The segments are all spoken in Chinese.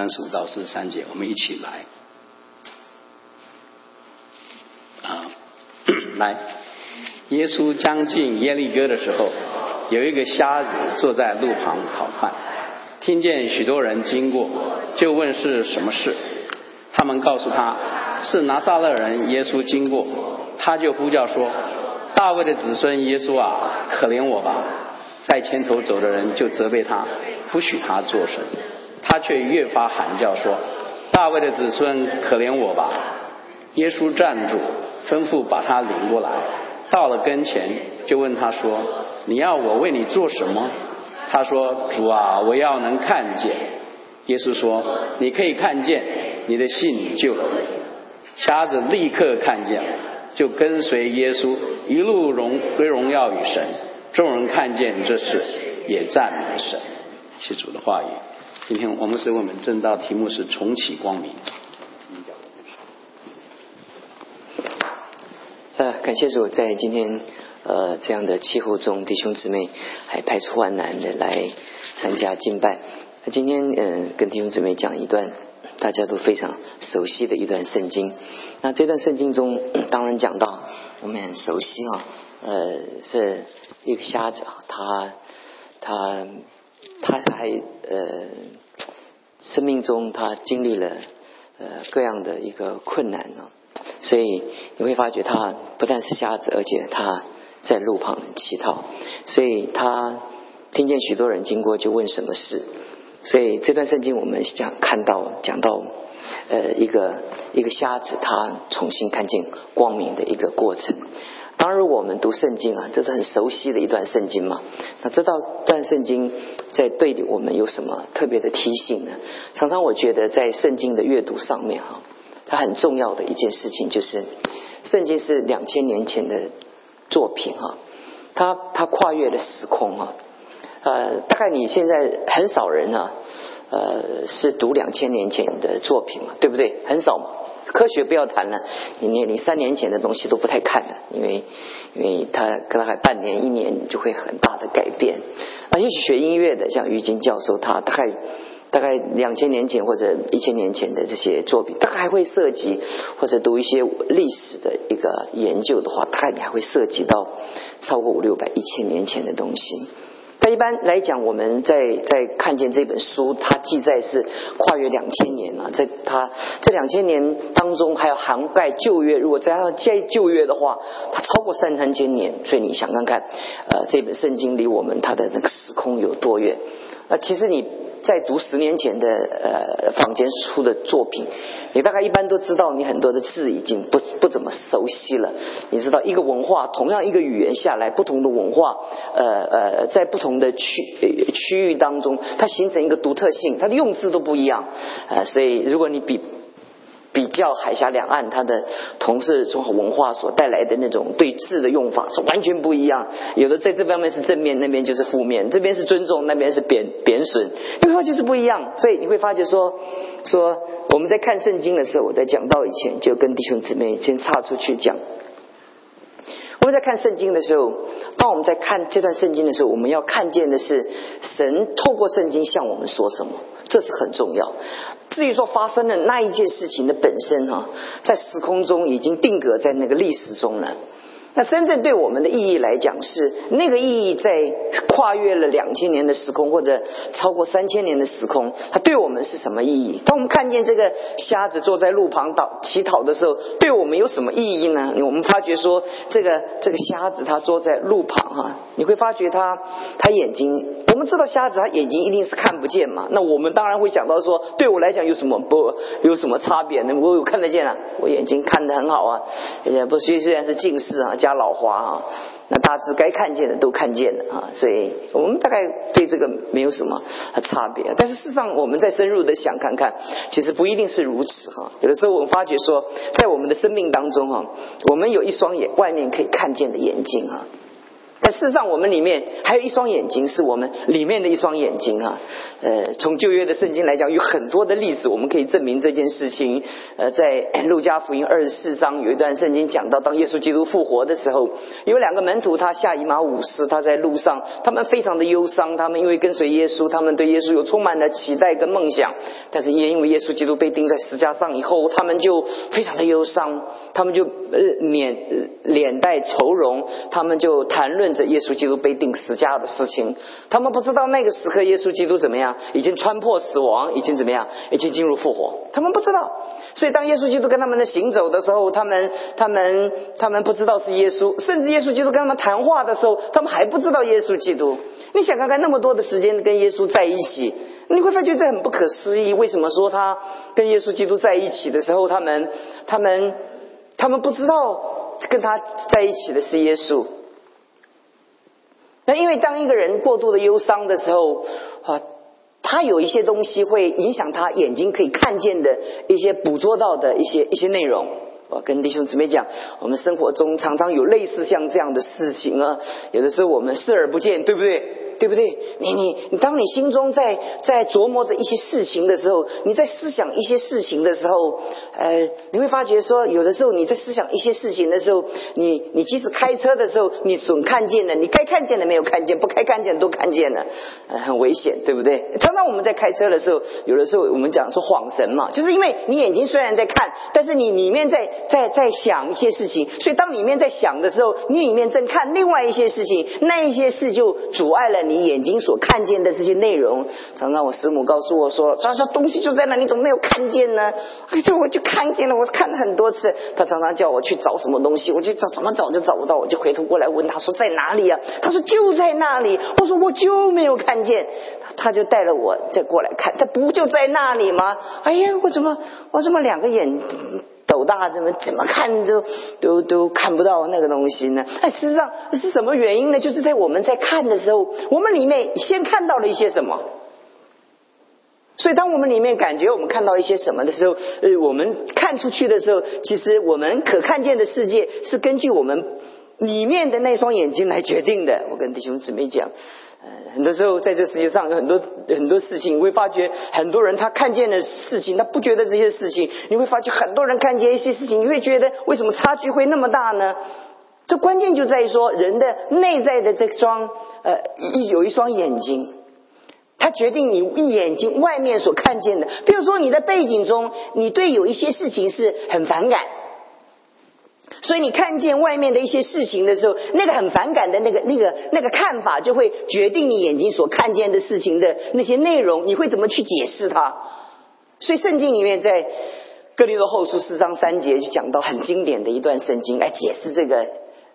三十五到四十三节，我们一起来。啊，来，耶稣将近耶利哥的时候，有一个瞎子坐在路旁讨饭，听见许多人经过，就问是什么事。他们告诉他是拿撒勒人耶稣经过，他就呼叫说：“大卫的子孙耶稣啊，可怜我吧！”在前头走的人就责备他，不许他做神。他却越发喊叫说：“大卫的子孙，可怜我吧！”耶稣站住，吩咐把他领过来。到了跟前，就问他说：“你要我为你做什么？”他说：“主啊，我要能看见。”耶稣说：“你可以看见，你的信救了你。”瞎子立刻看见，就跟随耶稣一路荣归荣耀与神。众人看见这事，也赞美神。是主的话语。今天我们是我们正道题目是重启光明。呃，感谢主在今天呃这样的气候中，弟兄姊妹还排除万难的来参加敬拜。那今天嗯跟弟兄姊妹讲一段大家都非常熟悉的一段圣经。那这段圣经中 当然讲到我们很熟悉啊，呃是一个瞎子，他他他还呃生命中他经历了呃各样的一个困难呢。所以你会发觉他不但是瞎子，而且他在路旁乞讨。所以他听见许多人经过，就问什么事。所以这段圣经我们讲看到讲到呃一个一个瞎子他重新看见光明的一个过程。当然，我们读圣经啊，这是很熟悉的一段圣经嘛。那这道段圣经在对我们有什么特别的提醒呢？常常我觉得在圣经的阅读上面哈。它很重要的一件事情就是，圣经是两千年前的作品啊，它它跨越了时空啊，呃，大概你现在很少人啊，呃，是读两千年前的作品嘛，对不对？很少，科学不要谈了，你你你三年前的东西都不太看了，因为因为他可能还半年一年就会很大的改变啊，也许学音乐的像于金教授他大概。大概两千年前或者一千年前的这些作品，他还会涉及或者读一些历史的一个研究的话，大概你还会涉及到超过五六百一千年前的东西。但一般来讲，我们在在看见这本书，它记载是跨越两千年啊，在它这两千年当中还要涵盖旧约，如果加上再旧约的话，它超过三三千年。所以你想看看，呃，这本圣经离我们它的那个时空有多远？那其实你。在读十年前的呃坊间出的作品，你大概一般都知道，你很多的字已经不不怎么熟悉了。你知道一个文化，同样一个语言下来，不同的文化，呃呃，在不同的区区域当中，它形成一个独特性，它的用字都不一样。呃，所以如果你比。比较海峡两岸，它的同是综合文化所带来的那种对字的用法是完全不一样。有的在这方面是正面，那边就是负面；这边是尊重，那边是贬贬损，对话就是不一样。所以你会发觉说，说我们在看圣经的时候，我在讲到以前就跟弟兄姊妹先岔出去讲。我们在看圣经的时候，当我们在看这段圣经的时候，我们要看见的是神透过圣经向我们说什么，这是很重要。至于说发生的那一件事情的本身哈，在时空中已经定格在那个历史中了。那真正对我们的意义来讲，是那个意义在跨越了两千年的时空，或者超过三千年的时空，它对我们是什么意义？当我们看见这个瞎子坐在路旁祷乞讨的时候，对我们有什么意义呢？我们发觉说，这个这个瞎子他坐在路旁哈，你会发觉他他眼睛，我们知道瞎子他眼睛一定是看不见嘛。那我们当然会想到说，对我来讲有什么不有什么差别呢？我有看得见啊，我眼睛看得很好啊，也不虽虽然是近视啊。加老花啊，那大致该看见的都看见了啊，所以我们大概对这个没有什么差别。但是事实上，我们再深入的想看看，其实不一定是如此哈。有的时候我们发觉说，在我们的生命当中哈，我们有一双眼外面可以看见的眼睛啊。但事实上，我们里面还有一双眼睛，是我们里面的一双眼睛啊。呃，从旧约的圣经来讲，有很多的例子，我们可以证明这件事情。呃，在路加福音二十四章有一段圣经讲到，当耶稣基督复活的时候，有两个门徒，他下以马五斯，他在路上，他们非常的忧伤，他们因为跟随耶稣，他们对耶稣有充满了期待跟梦想，但是也因为耶稣基督被钉在石架上以后，他们就非常的忧伤，他们就呃脸脸带愁容，他们就谈论着耶稣基督被钉石架的事情，他们不知道那个时刻耶稣基督怎么样。已经穿破死亡，已经怎么样？已经进入复活。他们不知道，所以当耶稣基督跟他们的行走的时候，他们、他们、他们不知道是耶稣。甚至耶稣基督跟他们谈话的时候，他们还不知道耶稣基督。你想看看那么多的时间跟耶稣在一起，你会发觉这很不可思议。为什么说他跟耶稣基督在一起的时候，他们、他们、他们不知道跟他在一起的是耶稣？那因为当一个人过度的忧伤的时候，啊。他有一些东西会影响他眼睛可以看见的一些捕捉到的一些一些内容。我跟弟兄姊妹讲，我们生活中常常有类似像这样的事情啊，有的时候我们视而不见，对不对？对不对？你你你，当你心中在在琢磨着一些事情的时候，你在思想一些事情的时候，呃，你会发觉说，有的时候你在思想一些事情的时候，你你即使开车的时候，你总看见了，你该看见的没有看见，不该看见的都看见了，呃，很危险，对不对？常常我们在开车的时候，有的时候我们讲说晃神嘛，就是因为你眼睛虽然在看，但是你里面在在在想一些事情，所以当里面在想的时候，你里面正看另外一些事情，那一些事就阻碍了。你你眼睛所看见的这些内容，常常我师母告诉我说：“他说东西就在那，你怎么没有看见呢？”哎，这我就看见了，我看了很多次。他常常叫我去找什么东西，我就找，怎么找就找不到，我就回头过来问他说：“在哪里啊？”他说：“就在那里。”我说：“我就没有看见。”他就带了我再过来看，他不就在那里吗？哎呀，我怎么我怎么两个眼？斗大怎么怎么看都都都看不到那个东西呢？哎，事实上是什么原因呢？就是在我们在看的时候，我们里面先看到了一些什么。所以，当我们里面感觉我们看到一些什么的时候，呃，我们看出去的时候，其实我们可看见的世界是根据我们里面的那双眼睛来决定的。我跟弟兄姊妹讲。很多时候在这世界上有很多很多事情，你会发觉很多人他看见的事情，他不觉得这些事情。你会发觉很多人看见一些事情，你会觉得为什么差距会那么大呢？这关键就在于说人的内在的这双呃一有一双眼睛，它决定你一眼睛外面所看见的。比如说你在背景中，你对有一些事情是很反感。所以你看见外面的一些事情的时候，那个很反感的那个、那个、那个看法，就会决定你眼睛所看见的事情的那些内容。你会怎么去解释它？所以圣经里面在哥林多后书四章三节就讲到很经典的一段圣经，来解释这个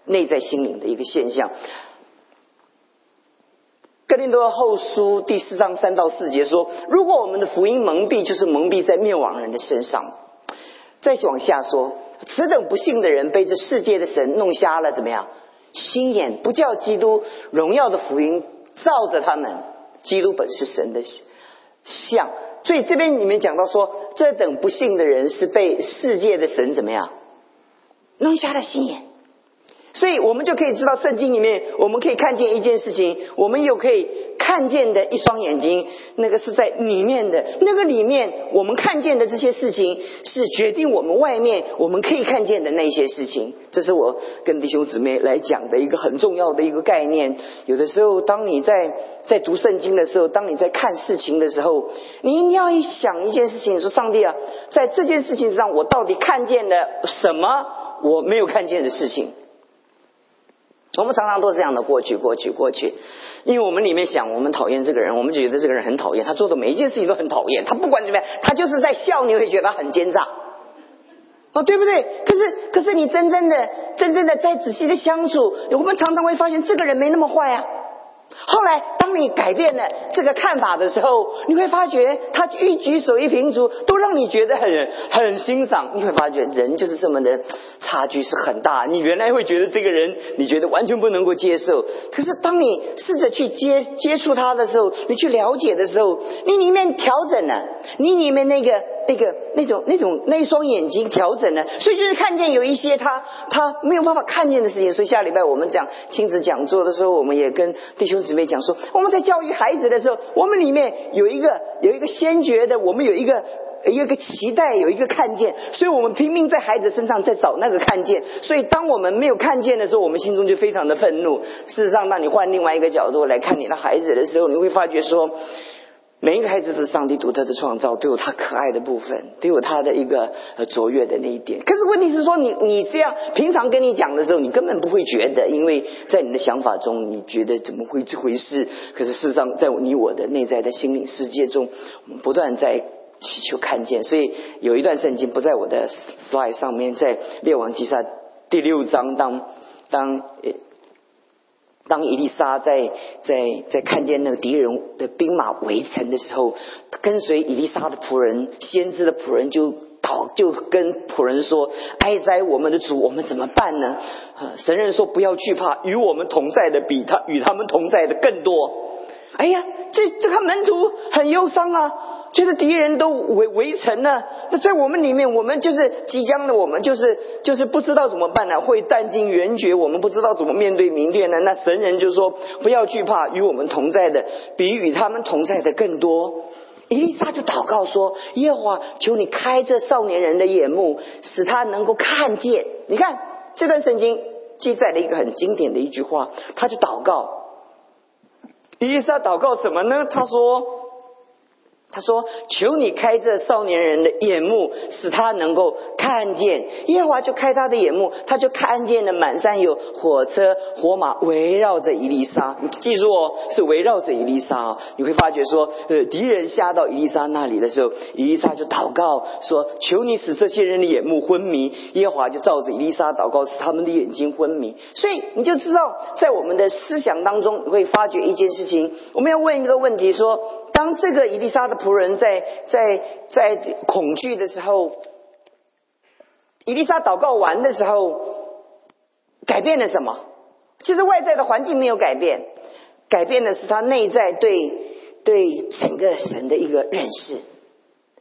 内在心灵的一个现象。哥林多后书第四章三到四节说：如果我们的福音蒙蔽，就是蒙蔽在灭亡人的身上。再往下说。此等不幸的人被这世界的神弄瞎了，怎么样？心眼不叫基督荣耀的福音照着他们。基督本是神的像，所以这边你们讲到说，这等不幸的人是被世界的神怎么样弄瞎了心眼。所以我们就可以知道，圣经里面我们可以看见一件事情，我们又可以看见的一双眼睛，那个是在里面的，那个里面我们看见的这些事情，是决定我们外面我们可以看见的那些事情。这是我跟弟兄姊妹来讲的一个很重要的一个概念。有的时候，当你在在读圣经的时候，当你在看事情的时候，你一定要想一件事情：说上帝啊，在这件事情上，我到底看见了什么我没有看见的事情？我们常常都是这样的过去，过去，过去，因为我们里面想，我们讨厌这个人，我们就觉得这个人很讨厌，他做的每一件事情都很讨厌，他不管怎么样，他就是在笑，你会觉得他很奸诈，哦，对不对？可是，可是你真正的、真正的再仔细的相处，我们常常会发现，这个人没那么坏啊。后来，当你改变了这个看法的时候，你会发觉他一举手一平足都让你觉得很很欣赏。你会发觉人就是这么的差距是很大。你原来会觉得这个人，你觉得完全不能够接受。可是当你试着去接接触他的时候，你去了解的时候，你里面调整了，你里面那个那个那种那种那双眼睛调整了，所以就是看见有一些他他没有办法看见的事情。所以下礼拜我们讲亲子讲座的时候，我们也跟弟兄姊妹讲说，我们在教育孩子的时候，我们里面有一个有一个先觉的，我们有一个。有一个期待，有一个看见，所以我们拼命在孩子身上在找那个看见。所以当我们没有看见的时候，我们心中就非常的愤怒。事实上，当你换另外一个角度来看你的孩子的时候，你会发觉说，每一个孩子都是上帝独特的创造，都有他可爱的部分，都有他的一个呃卓越的那一点。可是问题是说，你你这样平常跟你讲的时候，你根本不会觉得，因为在你的想法中，你觉得怎么会这回事？可是事实上，在你我的内在的心灵世界中，不断在。祈求看见，所以有一段圣经不在我的 slide 上面，在列王记下第六章，当当当伊丽莎在在在看见那个敌人的兵马围城的时候，跟随伊丽莎的仆人，先知的仆人就祷，就跟仆人说：“哀哉，我们的主，我们怎么办呢？”神人说：“不要惧怕，与我们同在的比他与他们同在的更多。”哎呀，这这个门徒很忧伤啊。就是敌人都围围城了，那在我们里面，我们就是即将的，我们就是就是不知道怎么办呢？会弹尽援绝，我们不知道怎么面对明天呢？那神人就说：不要惧怕，与我们同在的比与他们同在的更多。伊丽莎就祷告说：耶和华，求你开这少年人的眼目，使他能够看见。你看这段圣经记载了一个很经典的一句话，他就祷告。伊丽莎祷告什么呢？他说。他说：“求你开这少年人的眼目，使他能够看见。”耶和华就开他的眼目，他就看见了满山有火车火马围绕着伊丽莎。你记住哦，是围绕着伊丽莎。你会发觉说，呃，敌人下到伊丽莎那里的时候，伊丽莎就祷告说：“求你使这些人的眼目昏迷。”耶和华就照着伊丽莎祷告，使他们的眼睛昏迷。所以你就知道，在我们的思想当中，你会发觉一件事情。我们要问一个问题说。当这个伊丽莎的仆人在在在恐惧的时候，伊丽莎祷告完的时候，改变了什么？其实外在的环境没有改变，改变的是他内在对对整个神的一个认识。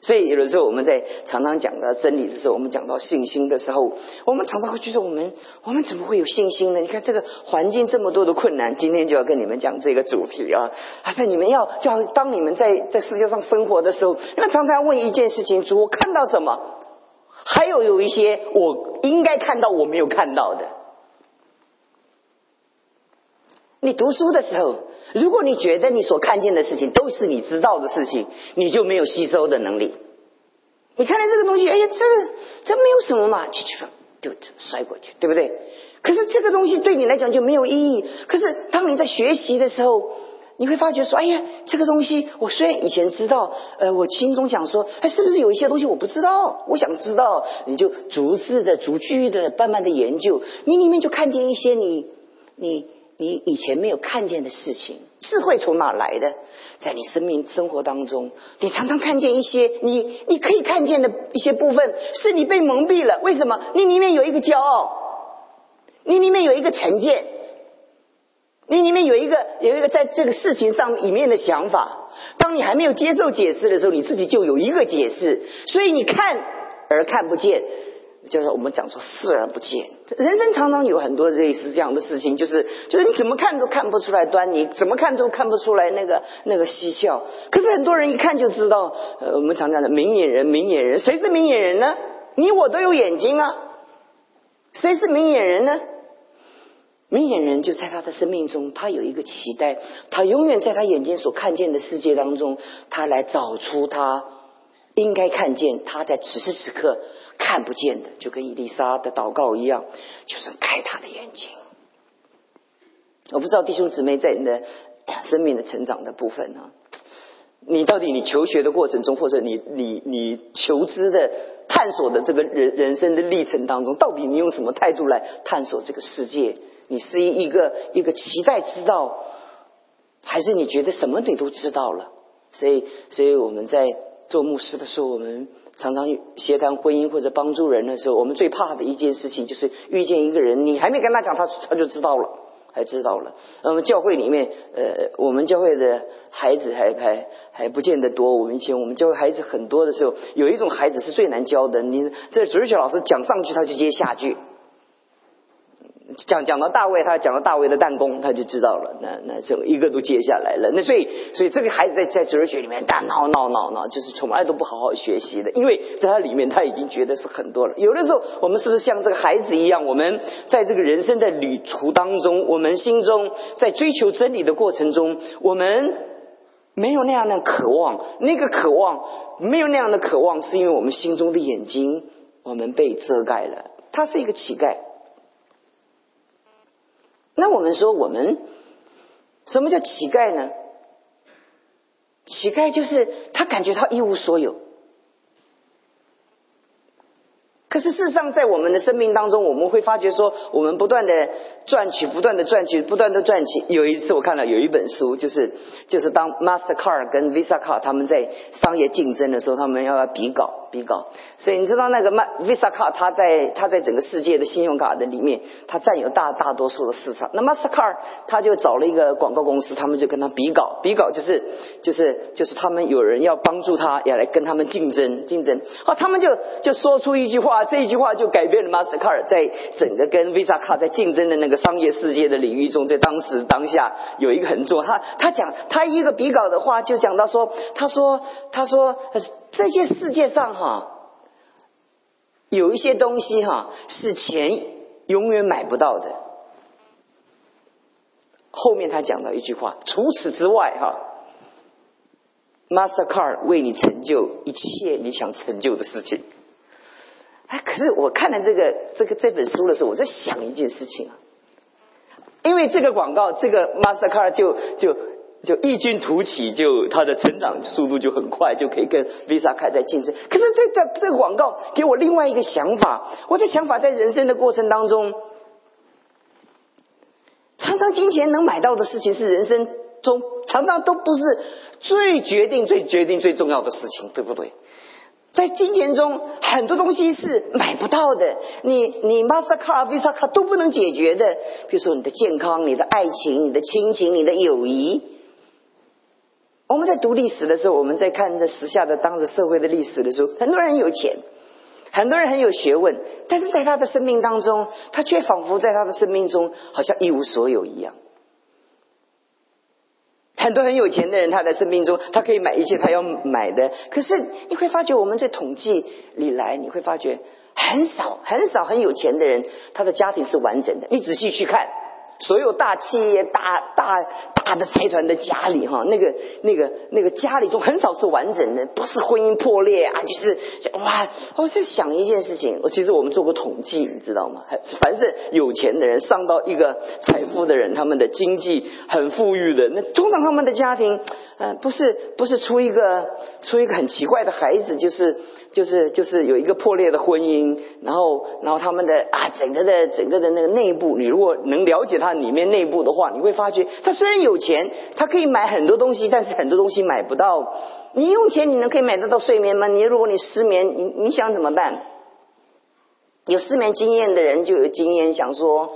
所以有的时候我们在常常讲到真理的时候，我们讲到信心的时候，我们常常会觉得我们我们怎么会有信心呢？你看这个环境这么多的困难，今天就要跟你们讲这个主题啊！还是你们要就要当你们在在世界上生活的时候，因为常常问一件事情：主，我看到什么？还有有一些我应该看到我没有看到的。你读书的时候。如果你觉得你所看见的事情都是你知道的事情，你就没有吸收的能力。你看到这个东西，哎呀，这个这没有什么嘛，去去就摔过去，对不对？可是这个东西对你来讲就没有意义。可是当你在学习的时候，你会发觉说，哎呀，这个东西我虽然以前知道，呃，我心中想说，哎，是不是有一些东西我不知道？我想知道，你就逐字的、逐句的、慢慢的研究，你里面就看见一些你你。你以前没有看见的事情，智慧从哪来的？在你生命生活当中，你常常看见一些你你可以看见的一些部分，是你被蒙蔽了。为什么？你里面有一个骄傲，你里面有一个成见，你里面有一个有一个在这个事情上里面的想法。当你还没有接受解释的时候，你自己就有一个解释，所以你看而看不见。就是我们讲说视而不见，人生常常有很多类似这样的事情，就是就是你怎么看都看不出来端倪，怎么看都看不出来那个那个蹊跷。可是很多人一看就知道，呃，我们常讲的明眼人，明眼人，谁是明眼人呢？你我都有眼睛啊，谁是明眼人呢？明眼人就在他的生命中，他有一个期待，他永远在他眼睛所看见的世界当中，他来找出他应该看见，他在此时此刻。看不见的，就跟伊丽莎的祷告一样，就是开他的眼睛。我不知道弟兄姊妹在你的生命的成长的部分呢，你到底你求学的过程中，或者你你你求知的探索的这个人人生的历程当中，到底你用什么态度来探索这个世界？你是一个一个期待知道，还是你觉得什么你都知道了？所以，所以我们在做牧师的时候，我们。常常协谈婚姻或者帮助人的时候，我们最怕的一件事情就是遇见一个人，你还没跟他讲，他他就知道了。还知道了。那么教会里面，呃，我们教会的孩子还还还不见得多。我们以前我们教会孩子很多的时候，有一种孩子是最难教的。你这主日学老师讲上句，他就接下句。讲讲到大卫，他讲到大卫的弹弓，他就知道了。那那这一个都接下来了。那所以所以这个孩子在在哲学里面大闹闹闹闹，就是从来都不好好学习的。因为在他里面他已经觉得是很多了。有的时候我们是不是像这个孩子一样？我们在这个人生的旅途当中，我们心中在追求真理的过程中，我们没有那样的渴望。那个渴望没有那样的渴望，是因为我们心中的眼睛我们被遮盖了。他是一个乞丐。那我们说，我们什么叫乞丐呢？乞丐就是他感觉他一无所有。可是事实上，在我们的生命当中，我们会发觉说，我们不断的赚取，不断的赚取，不断的赚取。有一次我看了有一本书，就是就是当 Mastercard 跟 Visa car 他们在商业竞争的时候，他们要要比稿比稿。所以你知道那个 Visa 卡，他在它在整个世界的信用卡的里面，它占有大大多数的市场。那 Mastercard 他就找了一个广告公司，他们就跟他比稿，比稿就是就是就是他们有人要帮助他，要来跟他们竞争竞争。哦，他们就就说出一句话。这一句话就改变了 Mastercard 在整个跟 Visa 卡在竞争的那个商业世界的领域中，在当时当下有一个很重要。他他讲他一个比稿的话，就讲到说，他说他说这些世界上哈有一些东西哈是钱永远买不到的。后面他讲到一句话，除此之外哈，Mastercard 为你成就一切你想成就的事情。哎，可是我看了这个这个这本书的时候，我在想一件事情啊，因为这个广告，这个 Mastercard 就就就异军突起，就它的成长速度就很快，就可以跟 Visa 开在竞争。可是这个这个广告给我另外一个想法，我的想法在人生的过程当中，常常金钱能买到的事情是人生中常常都不是最决定、最决定、最重要的事情，对不对？在金钱中，很多东西是买不到的。你你 Mastercard、Visa 卡都不能解决的。比如说你的健康、你的爱情、你的亲情、你的友谊。我们在读历史的时候，我们在看这时下的当时社会的历史的时候，很多人很有钱，很多人很有学问，但是在他的生命当中，他却仿佛在他的生命中好像一无所有一样。很多很有钱的人，他在生命中，他可以买一切他要买的。可是你会发觉，我们在统计里来，你会发觉很少很少很有钱的人，他的家庭是完整的。你仔细去看。所有大企业、大大大的财团的家里，哈，那个、那个、那个家里中很少是完整的，不是婚姻破裂啊，就是哇！我在想一件事情，我其实我们做过统计，你知道吗？凡是有钱的人，上到一个财富的人，他们的经济很富裕的，那通常他们的家庭，呃，不是不是出一个出一个很奇怪的孩子，就是。就是就是有一个破裂的婚姻，然后然后他们的啊整个的整个的那个内部，你如果能了解他里面内部的话，你会发觉他虽然有钱，他可以买很多东西，但是很多东西买不到。你用钱你能可以买得到睡眠吗？你如果你失眠，你你想怎么办？有失眠经验的人就有经验，想说。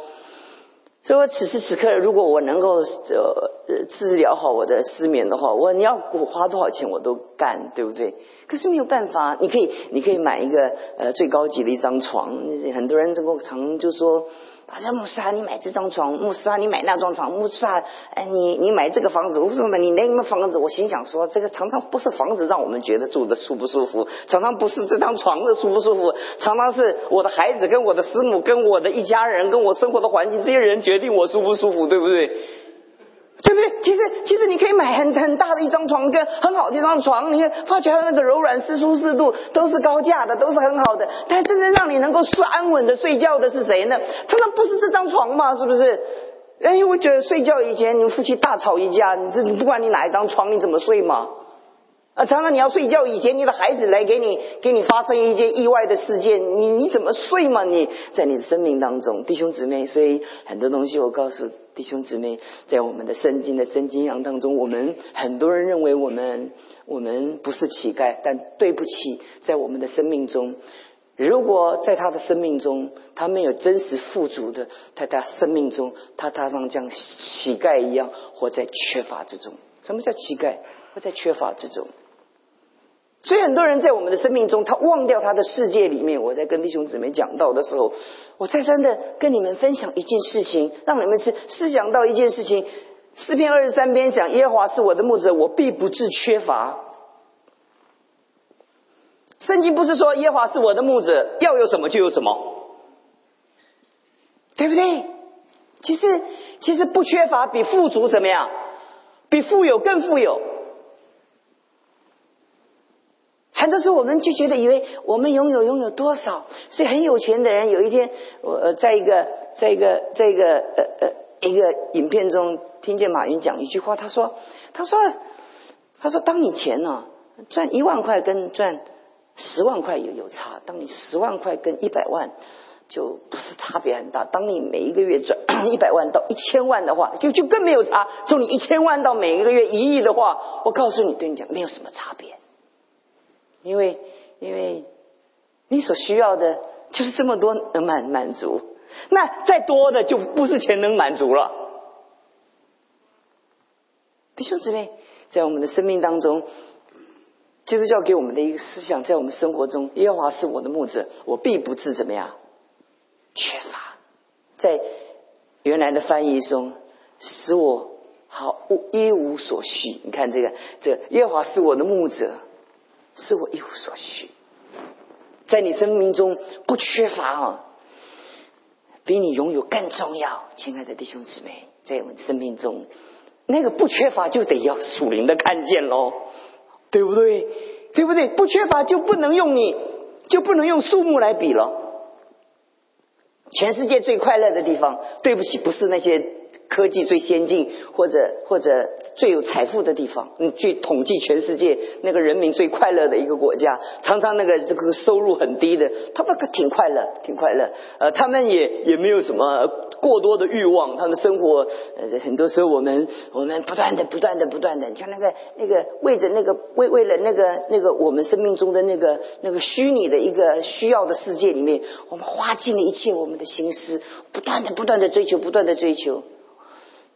所以我此时此刻，如果我能够呃治疗好我的失眠的话，我你要我花多少钱我都干，对不对？可是没有办法，你可以你可以买一个呃最高级的一张床，很多人能够常就说。他说：“穆斯啊，你买这张床；穆斯啊，你买那张床；穆斯啊，哎，你你买这个房子。为什么你那么房子？我心想说，这个常常不是房子让我们觉得住的舒不舒服，常常不是这张床的舒不舒服，常常是我的孩子跟我的师母跟我的一家人跟我生活的环境这些人决定我舒不舒服，对不对？”对不对？其实，其实你可以买很很大的一张床，跟很好的一张床，你发觉它那个柔软、是舒适度都是高价的，都是很好的。但真正让你能够睡安稳的睡觉的是谁呢？常常不是这张床嘛，是不是？哎，我觉得睡觉以前你们夫妻大吵一架，你这不管你哪一张床，你怎么睡嘛？啊，常常你要睡觉以前，你的孩子来给你给你发生一件意外的事件，你你怎么睡嘛？你在你的生命当中，弟兄姊妹，所以很多东西我告诉弟兄姊妹，在我们的圣经的真经阳当中，我们很多人认为我们我们不是乞丐，但对不起，在我们的生命中，如果在他的生命中，他没有真实富足的，在他生命中，他踏上像乞丐一样活在缺乏之中。什么叫乞丐？活在缺乏之中。所以很多人在我们的生命中，他忘掉他的世界里面。我在跟弟兄姊妹讲到的时候，我再三的跟你们分享一件事情，让你们去思想到一件事情。四篇二十三篇讲耶和华是我的牧者，我必不致缺乏。圣经不是说耶华是我的牧者，要有什么就有什么，对不对？其实其实不缺乏比富足怎么样？比富有更富有。很多时候我们就觉得以为我们拥有拥有多少，所以很有钱的人有一天，我在一个在一个在一个呃呃一个影片中听见马云讲一句话，他说他说他说当你钱呢赚一万块跟赚。十万块有有差，当你十万块跟一百万就不是差别很大。当你每一个月赚 一百万到一千万的话，就就更没有差。从你一千万到每一个月一亿的话，我告诉你，对你讲没有什么差别，因为因为你所需要的就是这么多能满满足，那再多的就不是钱能满足了。弟兄姊妹，在我们的生命当中。基督教给我们的一个思想，在我们生活中，耶和华是我的牧者，我必不至怎么样缺乏。在原来的翻译中，使我好一无所需。你看这个，这耶和华是我的牧者，是我一无所需。在你生命中不缺乏啊，比你拥有更重要。亲爱的弟兄姊妹，在我们生命中，那个不缺乏就得要属灵的看见喽。对不对？对不对？不缺乏就不能用你，就不能用数目来比了。全世界最快乐的地方，对不起，不是那些。科技最先进，或者或者最有财富的地方，嗯，据统计，全世界那个人民最快乐的一个国家，常常那个这个收入很低的，他们可挺快乐，挺快乐。呃，他们也也没有什么过多的欲望，他们生活，呃，很多时候我们我们不断的不断的不断的，你看那个那个为着那个为为了那个那个我们生命中的那个那个虚拟的一个需要的世界里面，我们花尽了一切我们的心思，不断的不断的追求，不断的追求。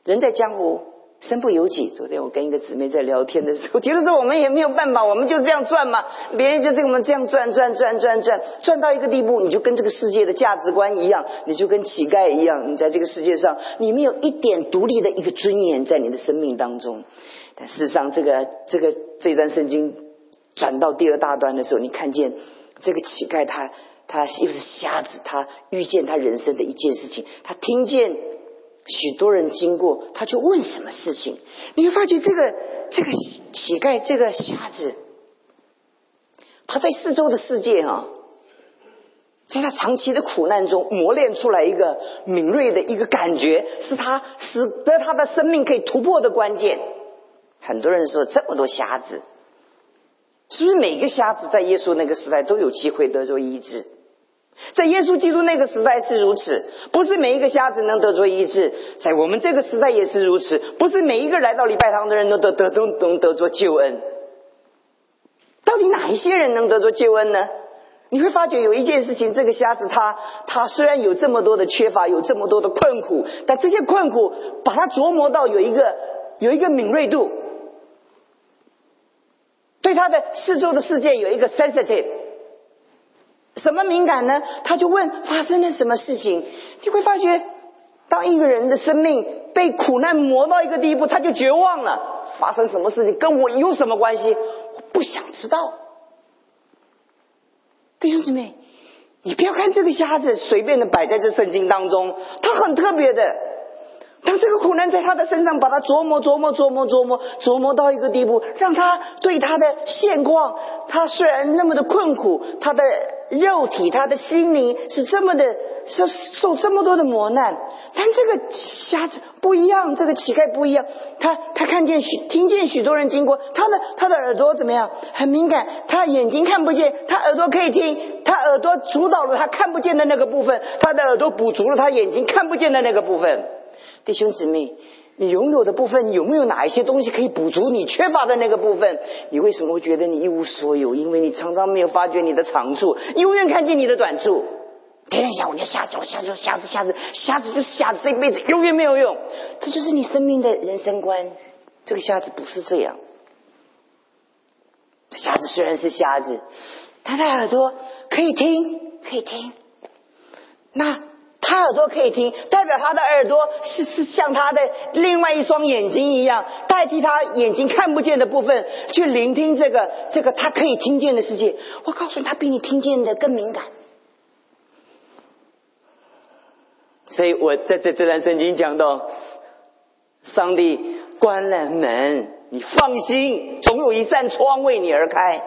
人在江湖，身不由己。昨天我跟一个姊妹在聊天的时候，觉得说我们也没有办法，我们就这样转嘛。别人就这么这样转转转转转，转到一个地步，你就跟这个世界的价值观一样，你就跟乞丐一样。你在这个世界上，你没有一点独立的一个尊严在你的生命当中。但事实上，这个这个这段圣经转到第二大段的时候，你看见这个乞丐，他他又是瞎子，他遇见他人生的一件事情，他听见。许多人经过，他就问什么事情？你会发觉这个这个乞丐，这个瞎子，他在四周的世界啊，在他长期的苦难中磨练出来一个敏锐的一个感觉，是他使得他的生命可以突破的关键。很多人说，这么多瞎子，是不是每个瞎子在耶稣那个时代都有机会得着医治？在耶稣基督那个时代是如此，不是每一个瞎子能得着医治。在我们这个时代也是如此，不是每一个来到礼拜堂的人都得得都能得着救恩。到底哪一些人能得着救恩呢？你会发觉有一件事情，这个瞎子他他虽然有这么多的缺乏，有这么多的困苦，但这些困苦把他琢磨到有一个有一个敏锐度，对他的四周的世界有一个 sensitive。什么敏感呢？他就问发生了什么事情？你会发觉，当一个人的生命被苦难磨到一个地步，他就绝望了。发生什么事情跟我有什么关系？我不想知道。弟兄姊妹，你不要看这个瞎子随便的摆在这圣经当中，他很特别的。当这个苦难在他的身上，把他琢磨琢磨琢磨琢磨琢磨到一个地步，让他对他的现况，他虽然那么的困苦，他的肉体、他的心灵是这么的受受这么多的磨难，但这个瞎子不一样，这个乞丐不一样，他他看见许听见许多人经过，他的他的耳朵怎么样？很敏感，他眼睛看不见，他耳朵可以听，他耳朵主导了他看不见的那个部分，他的耳朵补足了他眼睛看不见的那个部分。弟兄姊妹，你拥有的部分有没有哪一些东西可以补足你缺乏的那个部分？你为什么会觉得你一无所有？因为你常常没有发觉你的长处，永远看见你的短处。天天想，我就瞎子，瞎子，瞎子，瞎子，瞎子就是瞎子，这辈子永远没有用。这就是你生命的人生观。这个瞎子不是这样。瞎子虽然是瞎子，他的耳朵可以听，可以听。那他耳朵可以听，代表他的耳朵是是像他的另外一双眼睛一样，代替他眼睛看不见的部分去聆听这个这个他可以听见的世界。我告诉你，他比你听见的更敏感。所以我在这这段圣经讲到，上帝关了门，你放心，总有一扇窗为你而开。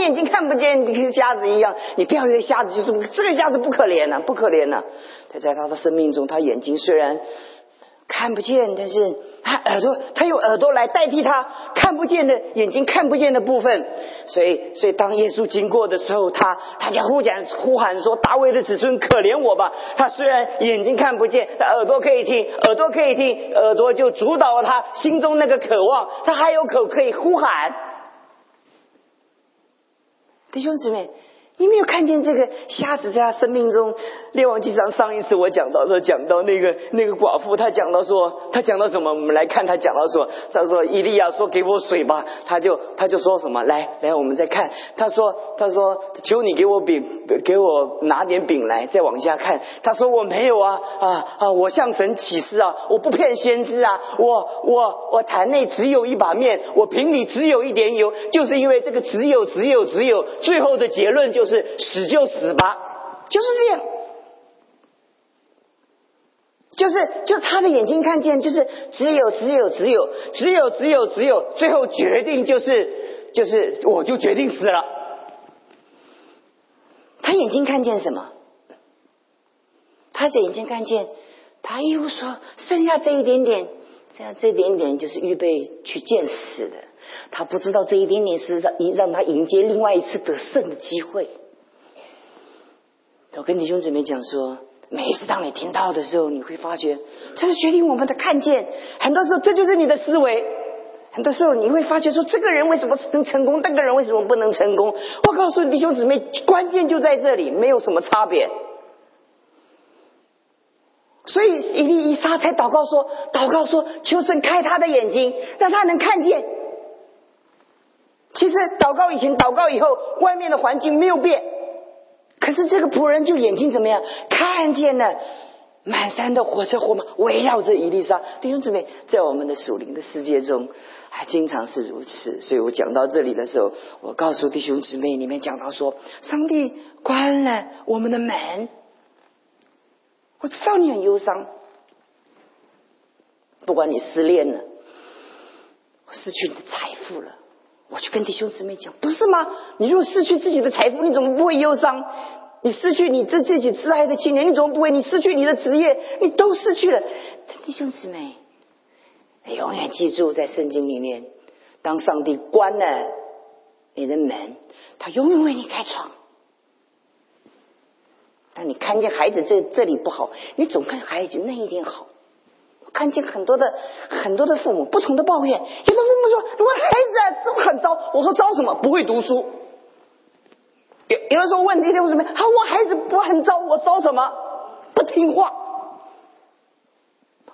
眼睛看不见，跟瞎子一样。你不要以为瞎子就是这个瞎子不可怜呐，不可怜呐。他在他的生命中，他眼睛虽然看不见，但是他耳朵，他用耳朵来代替他看不见的眼睛看不见的部分。所以，所以当耶稣经过的时候，他他就呼讲呼喊说：“大卫的子孙，可怜我吧！”他虽然眼睛看不见，他耳朵可以听，耳朵可以听，耳朵就主导了他心中那个渴望，他还有口可以呼喊。弟兄姊妹，你没有看见这个瞎子在他生命中？列王记上上一次我讲到说，讲到那个那个寡妇，他讲到说，他讲到什么？我们来看他讲到说，他说伊利亚说给我水吧，他就他就说什么？来来，我们再看，他说他说求你给我饼，给我拿点饼来。再往下看，他说我没有啊啊啊！我向神起誓啊，我不骗先知啊，我我我坛内只有一把面，我瓶里只有一点油，就是因为这个只有只有只有，最后的结论就是死就死吧，就是这样。就是，就他的眼睛看见，就是只有，只有，只有，只有，只有，只有，最后决定就是，就是，我就决定死了。他眼睛看见什么？他的眼睛看见，他又说，剩下这一点点，剩下这一点点就是预备去见死的。他不知道这一点点是让让他迎接另外一次得胜的机会。我跟弟兄姊妹讲说。每一次当你听到的时候，你会发觉这是决定我们的看见。很多时候，这就是你的思维。很多时候，你会发觉说，这个人为什么能成功，那个人为什么不能成功？我告诉弟兄姊妹，关键就在这里，没有什么差别。所以，伊丽伊莎才祷告说：“祷告说，求神开他的眼睛，让他能看见。”其实，祷告以前、祷告以后，外面的环境没有变。可是这个仆人就眼睛怎么样？看见了满山的火车火马围绕着伊丽莎弟兄姊妹，在我们的属灵的世界中，还经常是如此。所以我讲到这里的时候，我告诉弟兄姊妹，里面讲到说，上帝关了我们的门。我知道你很忧伤，不管你失恋了，失去你的财富了，我去跟弟兄姊妹讲，不是吗？你如果失去自己的财富，你怎么不会忧伤？你失去你自自己挚爱的亲人，你怎么不会？你失去你的职业，你都失去了。弟兄姊妹，你永远记住，在圣经里面，当上帝关了你的门，他永远为你开窗。当你看见孩子这这里不好，你总看孩子那一点好。看见很多的很多的父母不同的抱怨，有的父母说：“我孩子啊，这很糟。”我说：“糟什么？不会读书。”有有的时候问这些为什么？好，我孩子不很糟，我糟什么？不听话。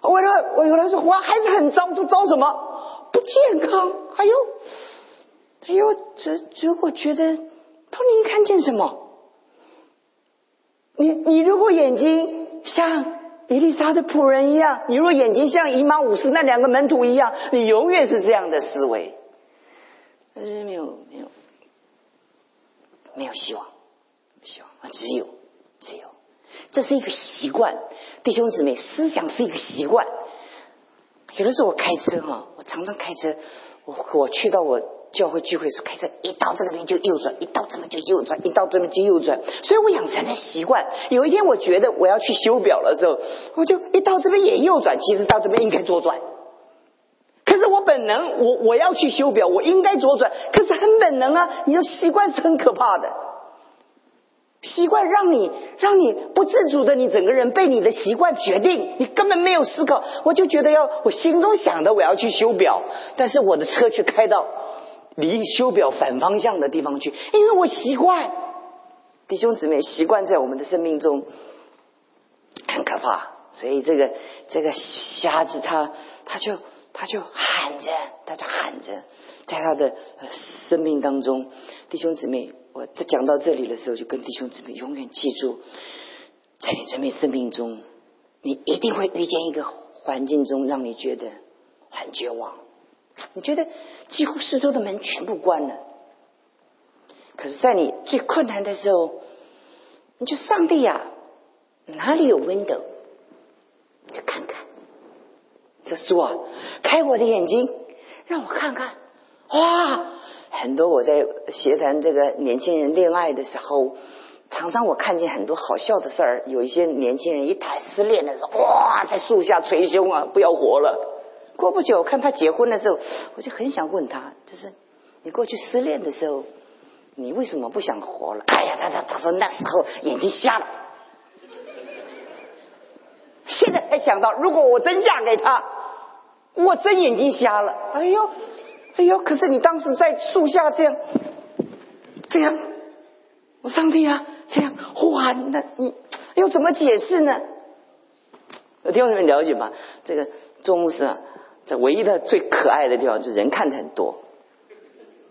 我说我有人说我孩子很糟，就糟什么？不健康。还有，还有，这如果觉得，他你看见什么？你你如果眼睛像伊丽莎的仆人一样，你若眼睛像姨妈五世那两个门徒一样，你永远是这样的思维。但是没有没有。没有希望，希望啊只有只有，这是一个习惯，弟兄姊妹，思想是一个习惯。有的时候我开车哈，我常常开车，我我去到我教会聚会时开车，一到这个边就右转，一到这边就右转，一到这边就右转，所以我养成了习惯。有一天我觉得我要去修表的时候，我就一到这边也右转，其实到这边应该左转。可是我本能，我我要去修表，我应该左转。可是很本能啊，你的习惯是很可怕的。习惯让你让你不自主的，你整个人被你的习惯决定，你根本没有思考。我就觉得要我心中想的我要去修表，但是我的车却开到离修表反方向的地方去，因为我习惯。弟兄姊妹，习惯在我们的生命中很可怕，所以这个这个瞎子他他就他就喊着，他就喊着，在他的生命当中，弟兄姊妹。我在讲到这里的时候，就跟弟兄姊妹永远记住，在你生命生命中，你一定会遇见一个环境中，让你觉得很绝望。你觉得几乎四周的门全部关了，可是，在你最困难的时候，你就上帝呀，哪里有 window，就看看。这主啊，开我的眼睛，让我看看，哇！很多我在协谈这个年轻人恋爱的时候，常常我看见很多好笑的事儿。有一些年轻人一谈失恋的时候，哇，在树下捶胸啊，不要活了。过不久，看他结婚的时候，我就很想问他，就是你过去失恋的时候，你为什么不想活了？哎呀，他他他说那时候眼睛瞎了，现在才想到，如果我真嫁给他，我真眼睛瞎了。哎呦！哎呦！可是你当时在树下这样，这样，我上帝啊，这样哇！那你要怎么解释呢？弟兄姊妹了解吗？这个做牧师啊，这唯一的最可爱的地方就是人看的很多，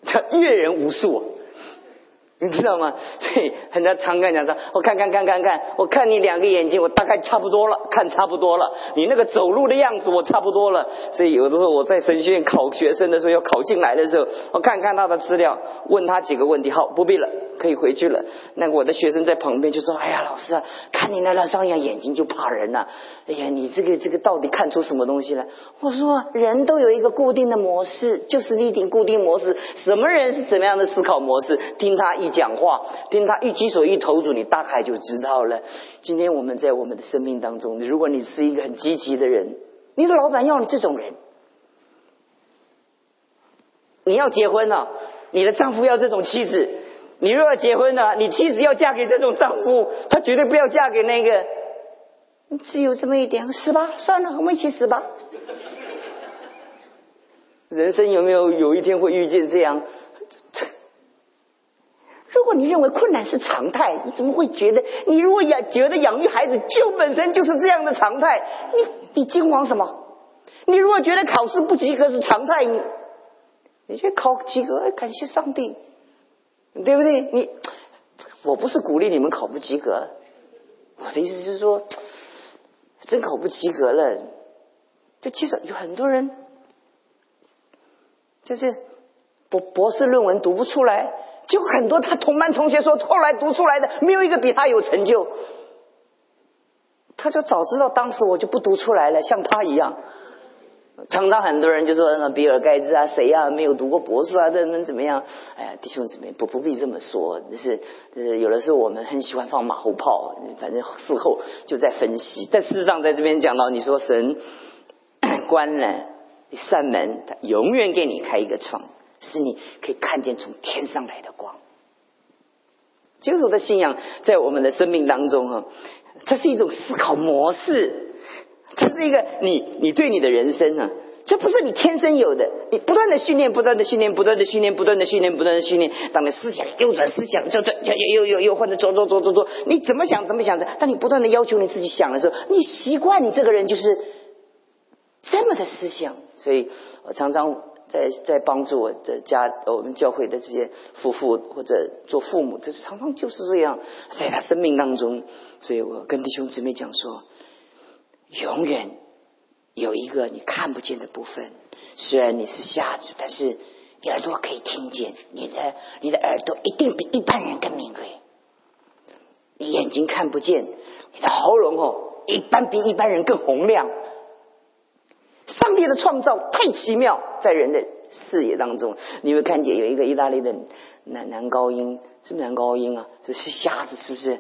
叫阅人无数。你知道吗？所以很多常跟讲说，我看看看看看，我看你两个眼睛，我大概差不多了，看差不多了。你那个走路的样子，我差不多了。所以有的时候我在神学院考学生的时候，要考进来的时候，我看看他的资料，问他几个问题，好，不必了，可以回去了。那我的学生在旁边就说：“哎呀，老师啊，看你那那双眼眼睛就怕人呐。哎呀，你这个这个到底看出什么东西来？”我说：“人都有一个固定的模式，就是一定固定模式。什么人是什么样的思考模式？听他一。”讲话，听他一举手一投足，你大概就知道了。今天我们在我们的生命当中，如果你是一个很积极的人，你的老板要你这种人，你要结婚了，你的丈夫要这种妻子。你若要结婚了，你妻子要嫁给这种丈夫，他绝对不要嫁给那个。只有这么一点，死吧，算了，我们一起死吧。人生有没有有一天会遇见这样？你认为困难是常态，你怎么会觉得？你如果养觉得养育孩子就本身就是这样的常态，你你惊慌什么？你如果觉得考试不及格是常态，你你去考及格，感谢上帝，对不对？你我不是鼓励你们考不及格，我的意思是说，真考不及格了，就其实有很多人就是博博士论文读不出来。就很多他同班同学说，后来读出来的没有一个比他有成就。他就早知道当时我就不读出来了，像他一样。常常很多人就说，那比尔盖茨啊，谁啊，没有读过博士啊，怎么怎么样？哎呀，弟兄姊妹，不不必这么说。就是就是有的时候我们很喜欢放马后炮，反正事后就在分析。但事实上，在这边讲到，你说神 关了一扇门，他永远给你开一个窗。使你可以看见从天上来的光。基督徒的信仰在我们的生命当中啊，这是一种思考模式，这是一个你你对你的人生啊，这不是你天生有的，你不断的训练，不断的训练，不断的训练，不断的训练，不断的训练。当你思想右转思想，就转又又又又换的左左左左左，你怎么想怎么想的？当你不断的要求你自己想的时候，你习惯你这个人就是这么的思想。所以我常常。在在帮助我的家，我们教会的这些夫妇或者做父母，这常常就是这样，在他生命当中，所以我跟弟兄姊妹讲说，永远有一个你看不见的部分，虽然你是瞎子，但是你耳朵可以听见，你的你的耳朵一定比一般人更敏锐，你眼睛看不见，你的喉咙哦，一般比一般人更洪亮。上帝的创造太奇妙，在人的视野当中，你会看见有一个意大利的男男高音，是不是男高音啊？是瞎子，是不是？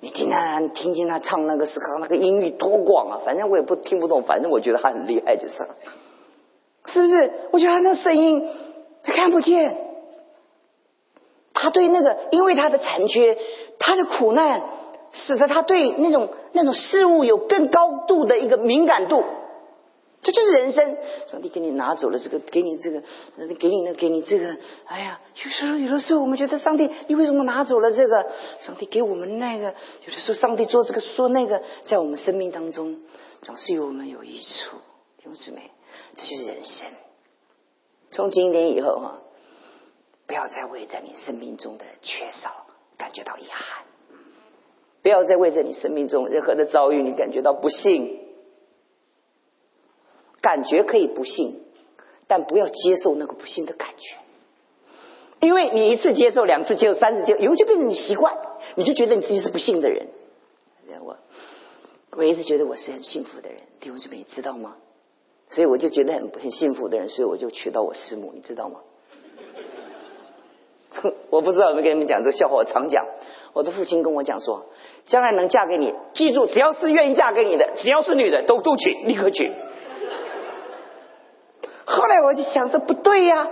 你听他听见他唱那个是靠那个音域多广啊！反正我也不听不懂，反正我觉得他很厉害，就是了，是不是？我觉得他那声音他看不见，他对那个，因为他的残缺，他的苦难，使得他对那种那种事物有更高度的一个敏感度。这就是人生。上帝给你拿走了这个，给你这个，给你那，给你这个。哎呀，有时候有的时候我们觉得上帝，你为什么拿走了这个？上帝给我们那个，有的时候上帝做这个说那个，在我们生命当中总是有我们有益处。弟兄姊妹，这就是人生。从今天以后啊，不要再为在你生命中的缺少感觉到遗憾，不要再为在你生命中任何的遭遇你感觉到不幸。感觉可以不幸，但不要接受那个不幸的感觉，因为你一次接受、两次接受、三次接受，以后就变成你习惯，你就觉得你自己是不幸的人。我我一直觉得我是很幸福的人，弟兄姊妹知道吗？所以我就觉得很很幸福的人，所以我就娶到我师母，你知道吗？我不知道有没有跟你们讲这个笑话，我常讲。我的父亲跟我讲说，将来能嫁给你，记住，只要是愿意嫁给你的，只要是女的，都都娶，立刻娶。后来我就想说不对呀，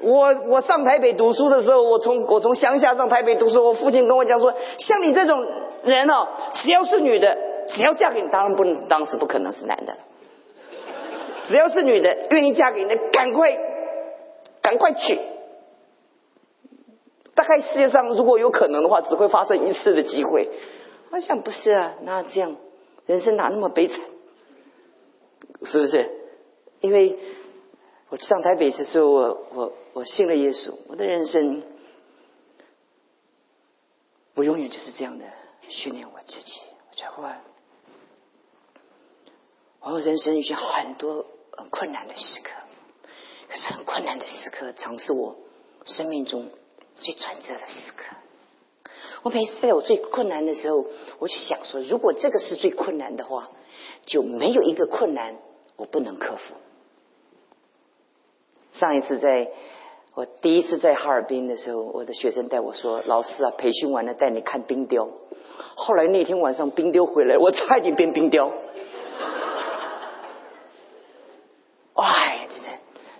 我我上台北读书的时候，我从我从乡下上台北读书，我父亲跟我讲说，像你这种人哦，只要是女的，只要嫁给你，当然不能，当时不可能是男的，只要是女的愿意嫁给你，赶快赶快娶。大概世界上如果有可能的话，只会发生一次的机会。我想不是啊，那这样人生哪那么悲惨？是不是？因为我上台北的时候，我我我信了耶稣，我的人生，我永远就是这样的训练我自己。我觉得我人生遇见很多很困难的时刻，可是很困难的时刻，常是我生命中最转折的时刻。我每次在我最困难的时候，我就想说，如果这个是最困难的话，就没有一个困难我不能克服。上一次在我第一次在哈尔滨的时候，我的学生带我说：“老师啊，培训完了带你看冰雕。”后来那天晚上冰雕回来，我差一点变冰雕。哎，这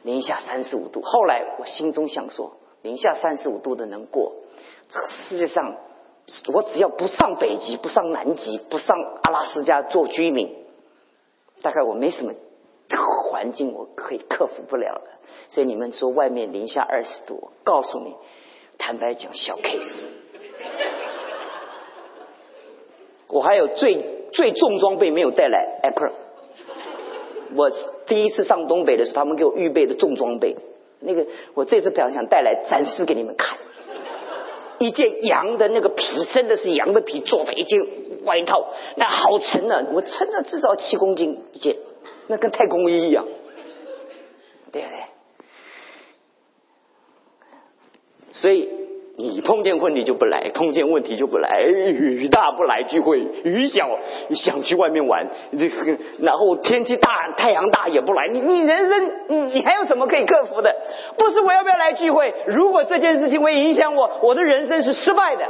零下三十五度。后来我心中想说：零下三十五度的能过，世界上我只要不上北极、不上南极、不上阿拉斯加做居民，大概我没什么。这个环境我可以克服不了了，所以你们说外面零下二十度，告诉你，坦白讲小 case。我还有最最重装备没有带来 a p r 我第一次上东北的时候，他们给我预备的重装备，那个我这次表想带来展示给你们看，一件羊的那个皮，真的是羊的皮做的一件外套，那好沉啊，我称了至少七公斤一件。那跟太空衣一样，对不对？所以你碰见问题就不来，碰见问题就不来。雨大不来聚会，雨小想去外面玩，然后天气大太阳大也不来。你你人生你你还有什么可以克服的？不是我要不要来聚会？如果这件事情会影响我，我的人生是失败的。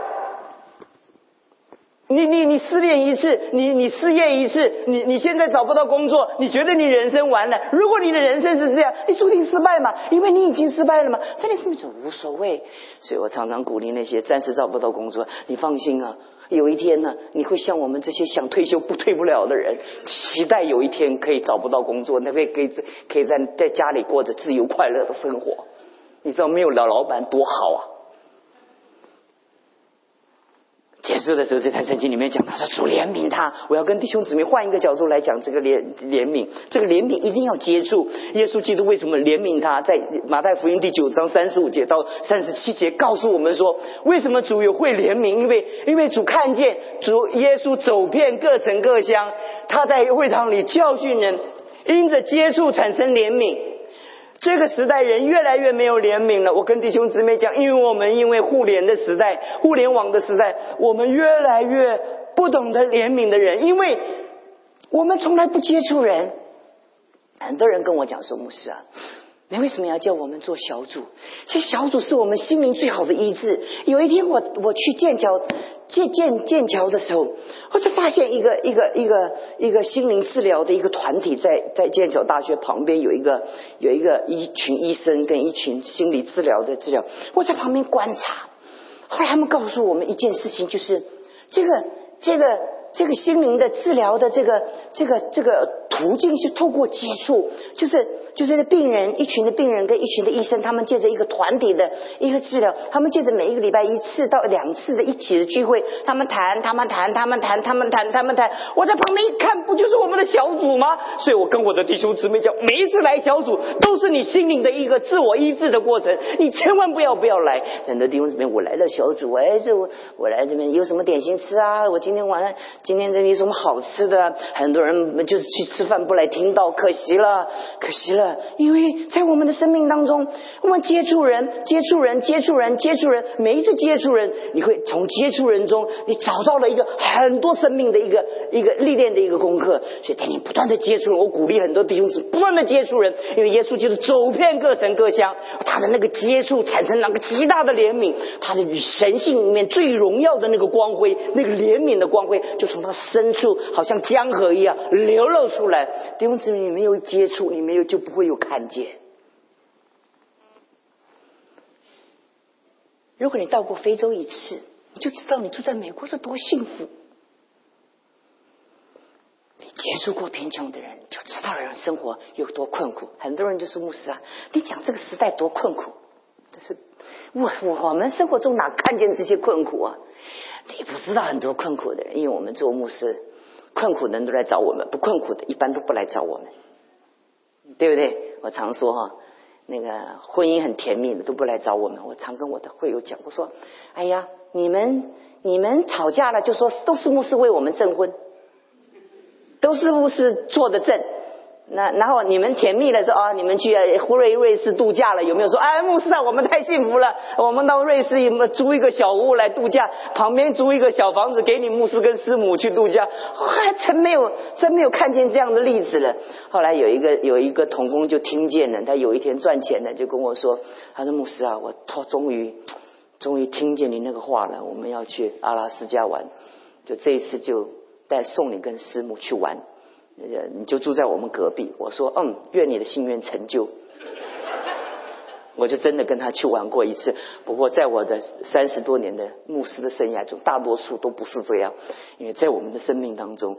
你你你失恋一次，你你失业一次，你你现在找不到工作，你觉得你人生完了？如果你的人生是这样，你注定失败嘛？因为你已经失败了嘛，在你生命中无所谓。所以我常常鼓励那些暂时找不到工作，你放心啊，有一天呢，你会像我们这些想退休不退不了的人，期待有一天可以找不到工作，那可以可以可以在在家里过着自由快乐的生活。你知道没有老老板多好啊！结束的时候，这台圣经里面讲，他说主怜悯他。我要跟弟兄姊妹换一个角度来讲这个怜怜悯，这个怜悯一定要接触耶稣基督为什么怜悯他？在马太福音第九章三十五节到三十七节告诉我们说，为什么主有会怜悯？因为因为主看见主耶稣走遍各城各乡，他在会堂里教训人，因着接触产生怜悯。这个时代人越来越没有怜悯了。我跟弟兄姊妹讲，因为我们因为互联的时代、互联网的时代，我们越来越不懂得怜悯的人，因为我们从来不接触人。很多人跟我讲说：“牧师啊，你为什么要叫我们做小组？其实小组是我们心灵最好的医治。有一天，我我去剑桥建建建桥的时候，我就发现一个一个一个一个心灵治疗的一个团体在在剑桥大学旁边有一个有一个一群医生跟一群心理治疗的治疗，我在旁边观察。后来他们告诉我们一件事情，就是这个这个这个心灵的治疗的这个这个这个途径是透过接触，就是。就是病人，一群的病人跟一群的医生，他们借着一个团体的一个治疗，他们借着每一个礼拜一次到两次的一起的聚会，他们谈，他们谈，他们谈，他们谈，他们谈。我在旁边一看，不就是我们的小组吗？所以我跟我的弟兄姊妹讲，每一次来小组都是你心灵的一个自我医治的过程，你千万不要不要来。很多弟兄姊妹，我来了小组，哎，这我我来这边有什么点心吃啊？我今天晚上今天这边有什么好吃的？很多人就是去吃饭不来听到，可惜了，可惜了。因为在我们的生命当中，我们接触人、接触人、接触人、接触人，每一次接触人，你会从接触人中，你找到了一个很多生命的一个一个历练的一个功课。所以，当你不断的接触人，我鼓励很多弟兄姊妹不断的接触人，因为耶稣就是走遍各城各乡，他的那个接触产生那个极大的怜悯，他的与神性里面最荣耀的那个光辉，那个怜悯的光辉，就从他深处好像江河一样流露出来。弟兄姊妹，你没有接触，你没有就不。会有看见。如果你到过非洲一次，你就知道你住在美国是多幸福。你接触过贫穷的人，就知道人生活有多困苦。很多人就是牧师啊，你讲这个时代多困苦，但是我我我们生活中哪看见这些困苦啊？你不知道很多困苦的人，因为我们做牧师，困苦的人都来找我们，不困苦的一般都不来找我们。对不对？我常说哈，那个婚姻很甜蜜的都不来找我们。我常跟我的会友讲，我说：“哎呀，你们你们吵架了，就说都是牧师为我们证婚，都是牧师做的证。”那然后你们甜蜜的时候啊，你们去胡瑞瑞士度假了，有没有说哎，牧师啊，我们太幸福了，我们到瑞士租一个小屋来度假，旁边租一个小房子给你牧师跟师母去度假，还真没有真没有看见这样的例子了。后来有一个有一个童工就听见了，他有一天赚钱了，就跟我说，他说牧师啊，我终终于终于听见你那个话了，我们要去阿拉斯加玩，就这一次就带送你跟师母去玩。你就住在我们隔壁。我说，嗯，愿你的心愿成就。我就真的跟他去玩过一次，不过在我的三十多年的牧师的生涯中，大多数都不是这样。因为在我们的生命当中，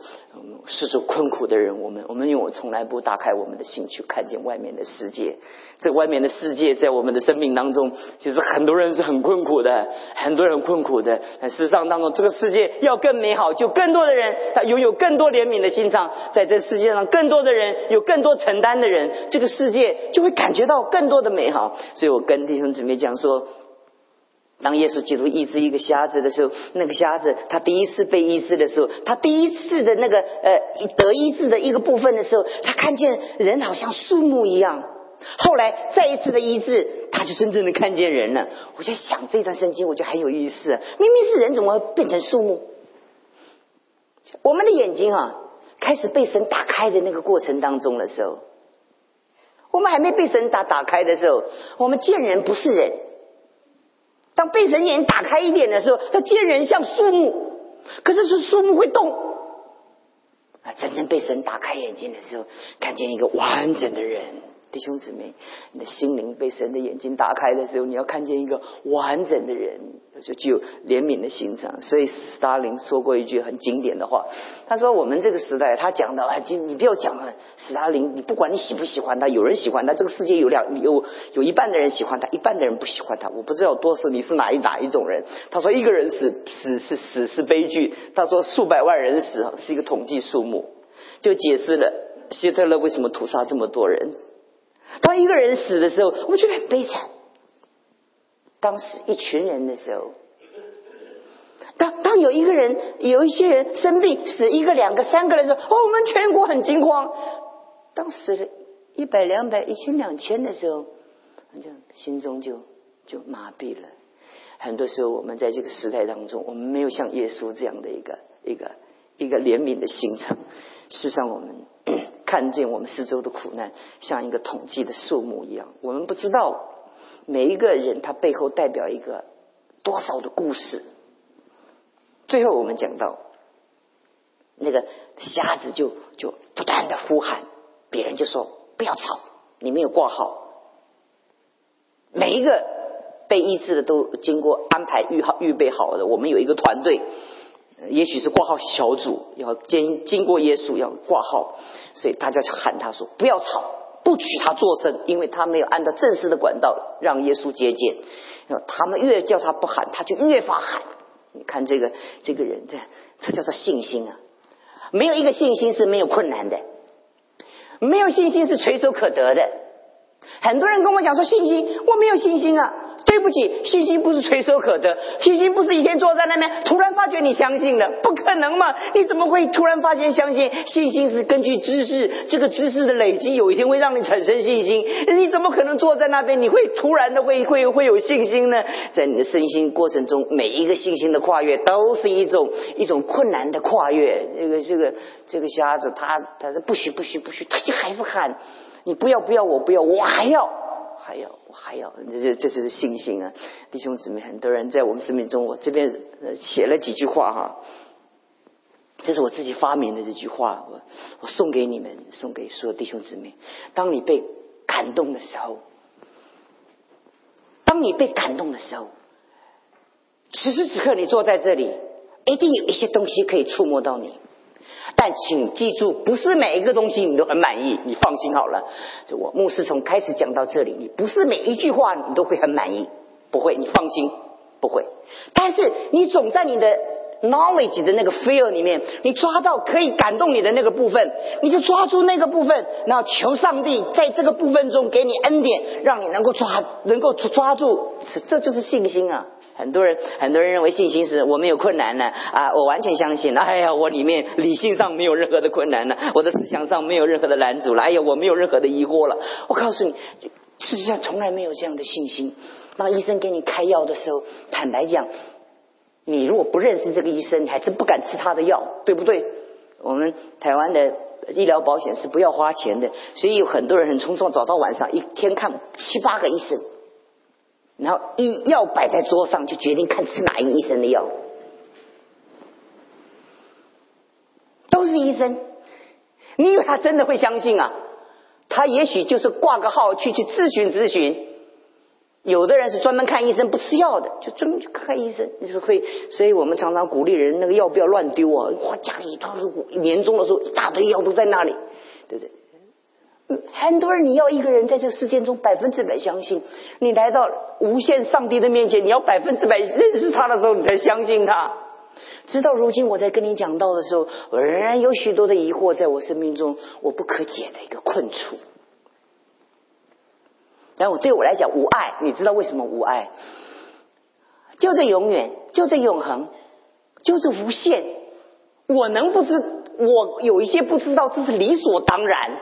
是受困苦的人，我们我们因为我从来不打开我们的心去看见外面的世界。这外面的世界在我们的生命当中，其实很多人是很困苦的，很多人困苦的。事实上当中，这个世界要更美好，就更多的人他拥有更多怜悯的心肠，在这世界上更多的人有更多承担的人，这个世界就会感觉到更多的美好。所以我跟弟兄姊妹讲说，当耶稣基督医治一个瞎子的时候，那个瞎子他第一次被医治的时候，他第一次的那个呃得医治的一个部分的时候，他看见人好像树木一样。后来再一次的医治，他就真正的看见人了。我就想这段圣经，我觉得很有意思。明明是人，怎么变成树木？我们的眼睛啊，开始被神打开的那个过程当中的时候。我们还没被神打打开的时候，我们见人不是人；当被神眼打开一点的时候，他见人像树木，可是是树木会动。啊，真正被神打开眼睛的时候，看见一个完整的人。弟兄姊妹，你的心灵被神的眼睛打开的时候，你要看见一个完整的人，就具有怜悯的心肠。所以斯大林说过一句很经典的话，他说：“我们这个时代，他讲的啊，就你不要讲了。斯大林，你不管你喜不喜欢他，有人喜欢他，这个世界有两有有一半的人喜欢他，一半的人不喜欢他。我不知道多少你是哪一哪一种人。”他说：“一个人死死是死是悲剧。”他说：“数百万人死是一个统计数目。”就解释了希特勒为什么屠杀这么多人。当一个人死的时候，我们觉得很悲惨；当时一群人的时候，当当有一个人、有一些人生病死一个、两个、三个的时候，哦，我们全国很惊慌。当死了一百、两百、一千、两千的时候，就心中就就麻痹了。很多时候，我们在这个时代当中，我们没有像耶稣这样的一个一个一个怜悯的心肠。事实上，我们。看见我们四周的苦难，像一个统计的数目一样。我们不知道每一个人他背后代表一个多少的故事。最后我们讲到，那个瞎子就就不断的呼喊，别人就说不要吵，你没有挂号。每一个被医治的都经过安排预好预备好的，我们有一个团队，也许是挂号小组要经经过耶稣要挂号，所以大家就喊他说不要吵，不许他作声，因为他没有按照正式的管道让耶稣接见。他们越叫他不喊，他就越发喊。你看这个这个人，这这叫做信心啊！没有一个信心是没有困难的，没有信心是垂手可得的。很多人跟我讲说信心，我没有信心啊。对不起，信心不是垂手可得，信心不是一天坐在那边突然发觉你相信了，不可能嘛？你怎么会突然发现相信？信心是根据知识，这个知识的累积，有一天会让你产生信心。你怎么可能坐在那边，你会突然的会会会有信心呢？在你的身心过程中，每一个信心的跨越，都是一种一种困难的跨越。这个这个这个瞎子，他他是不许不许不许，他就还是喊，你不要不要，我不要，我还要。还要，我还要，这这这是信心啊！弟兄姊妹，很多人在我们生命中，我这边写了几句话哈，这是我自己发明的这句话，我我送给你们，送给所有弟兄姊妹。当你被感动的时候，当你被感动的时候，此时此刻你坐在这里，一定有一些东西可以触摸到你。但请记住，不是每一个东西你都很满意。你放心好了，就我牧师从开始讲到这里，你不是每一句话你都会很满意，不会，你放心，不会。但是你总在你的 knowledge 的那个 feel 里面，你抓到可以感动你的那个部分，你就抓住那个部分，然后求上帝在这个部分中给你恩典，让你能够抓，能够抓住，这就是信心啊。很多人，很多人认为信心是我没有困难了啊！我完全相信，哎呀，我里面理性上没有任何的困难了，我的思想上没有任何的拦阻了，哎呀，我没有任何的疑惑了。我告诉你，事实上从来没有这样的信心。当医生给你开药的时候，坦白讲，你如果不认识这个医生，你还真不敢吃他的药，对不对？我们台湾的医疗保险是不要花钱的，所以有很多人很匆匆早到晚上，一天看七八个医生。然后医药摆在桌上，就决定看吃哪一个医生的药，都是医生。你以为他真的会相信啊？他也许就是挂个号去去咨询咨询。有的人是专门看医生不吃药的，就专门去看医生，就是会。所以我们常常鼓励人，那个药不要乱丢啊！哇，家里都是年终的时候一大堆药都在那里，对不对？很多人，你要一个人在这个世界中百分之百相信，你来到无限上帝的面前，你要百分之百认识他的时候，你才相信他。直到如今，我在跟你讲到的时候，我仍然有许多的疑惑在我生命中，我不可解的一个困处。但我对我来讲无爱，你知道为什么无爱？就这永远，就这永恒，就这无限。我能不知？我有一些不知道，这是理所当然。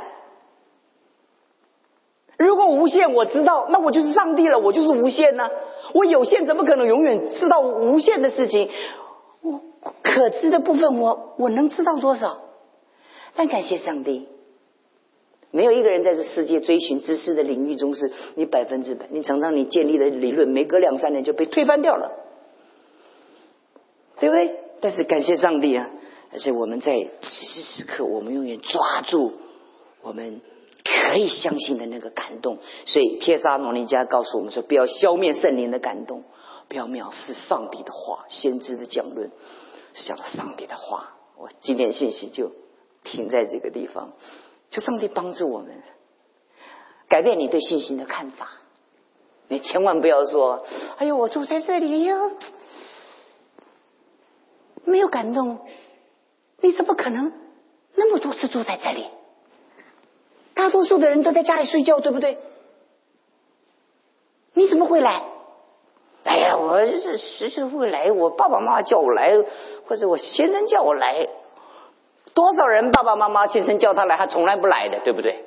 如果无限我知道，那我就是上帝了，我就是无限呢。我有限怎么可能永远知道无限的事情？我可知的部分，我我能知道多少？但感谢上帝，没有一个人在这世界追寻知识的领域中是你百分之百。你常常你建立的理论，没隔两三年就被推翻掉了，对不对？但是感谢上帝啊！而且我们在此时此刻，我们永远抓住我们。可以相信的那个感动，所以帖撒罗尼迦告诉我们说：不要消灭圣灵的感动，不要藐视上帝的话，先知的讲论，讲了上帝的话。我今天信息就停在这个地方，求上帝帮助我们改变你对信心的看法。你千万不要说：哎呦，我住在这里哟，没有感动，你怎么可能那么多次住在这里？大多数的人都在家里睡觉，对不对？你怎么会来？哎呀，我是时时会来，我爸爸妈妈叫我来，或者我先生叫我来。多少人爸爸妈妈、先生叫他来，他从来不来的，对不对？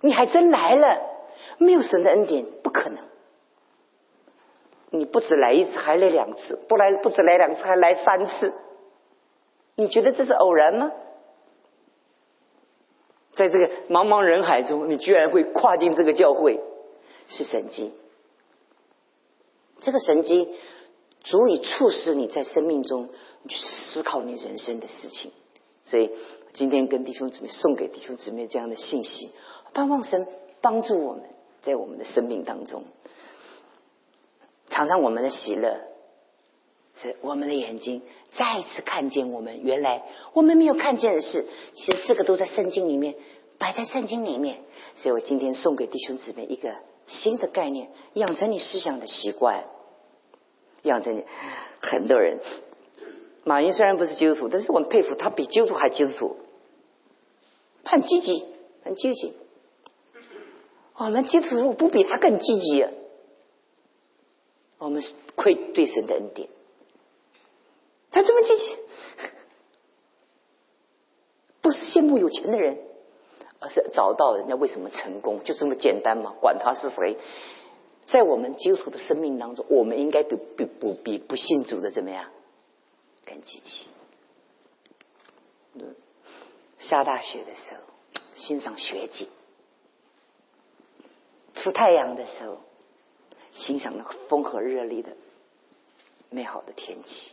你还真来了，没有神的恩典，不可能。你不止来一次，还来两次，不来不止来两次，还来三次。你觉得这是偶然吗？在这个茫茫人海中，你居然会跨进这个教会，是神迹。这个神迹足以促使你在生命中去思考你人生的事情。所以今天跟弟兄姊妹送给弟兄姊妹这样的信息，盼望神帮助我们在我们的生命当中，常常我们的喜乐是我们的眼睛再次看见我们原来我们没有看见的事，其实这个都在圣经里面摆在圣经里面。所以我今天送给弟兄姊妹一个新的概念，养成你思想的习惯，养成你很多人。马云虽然不是基督徒，但是我们佩服他比基督徒还基督徒，很积极，很积极。我们基督徒不比他更积极，我们是愧对神的恩典。他这么积极，不是羡慕有钱的人，而是找到人家为什么成功，就这么简单嘛？管他是谁，在我们基督徒的生命当中，我们应该比比不比不信主的怎么样？更积极。下大雪的时候，欣赏雪景；出太阳的时候，欣赏那个风和日丽的美好的天气。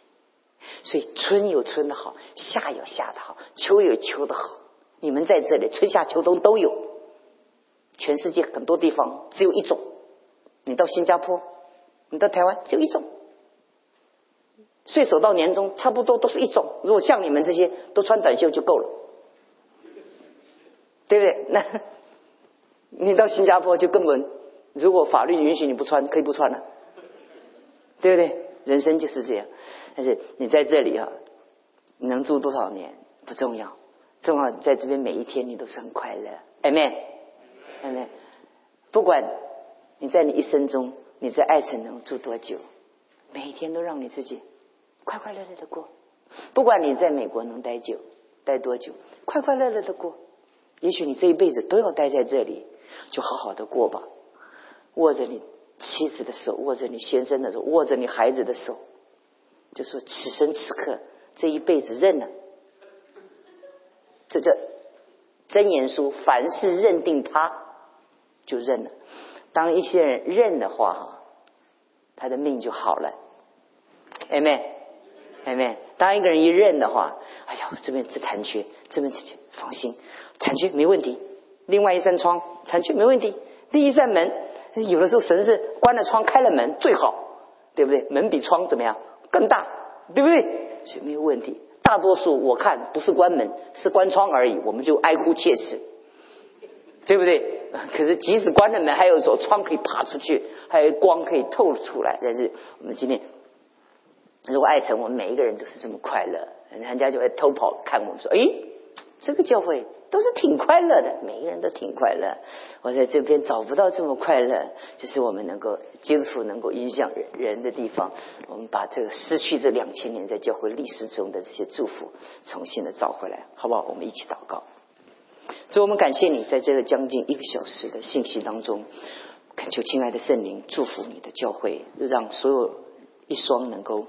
所以春有春的好，夏有夏的好，秋有秋的好。你们在这里，春夏秋冬都有。全世界很多地方只有一种。你到新加坡，你到台湾，只有一种。岁首到年终，差不多都是一种。如果像你们这些都穿短袖就够了，对不对？那 你到新加坡就根本，如果法律允许你不穿，可以不穿了，对不对？人生就是这样。但是你在这里啊，你能住多少年不重要，重要在这边每一天你都是很快乐。Amen，Amen。不管你在你一生中你在爱城能住多久，每一天都让你自己。快快乐乐的过，不管你在美国能待久，待多久，快快乐乐的过。也许你这一辈子都要待在这里，就好好的过吧。握着你妻子的手，握着你先生的手，握着你孩子的手，就说此生此刻这一辈子认了。这叫真言书，凡是认定他，就认了。当一些人认的话，哈，他的命就好了。Amen。妹妹，当一个人一认的话，哎呀，这边这残缺，这边残缺，放心，残缺没问题。另外一扇窗，残缺没问题。第一扇门，有的时候神是关了窗，开了门最好，对不对？门比窗怎么样？更大，对不对？所以没有问题。大多数我看不是关门，是关窗而已，我们就哀哭切齿，对不对？可是即使关了门，还有时候窗可以爬出去，还有光可以透出来。但是我们今天。如果爱成，我们每一个人都是这么快乐，人家就会偷跑看我们，说：“哎，这个教会都是挺快乐的，每个人都挺快乐。”我在这边找不到这么快乐，就是我们能够基督徒能够影响人人的地方。我们把这个失去这两千年在教会历史中的这些祝福，重新的找回来，好不好？我们一起祷告。所以我们感谢你，在这个将近一个小时的信息当中，恳求亲爱的圣灵祝福你的教会，让所有一双能够。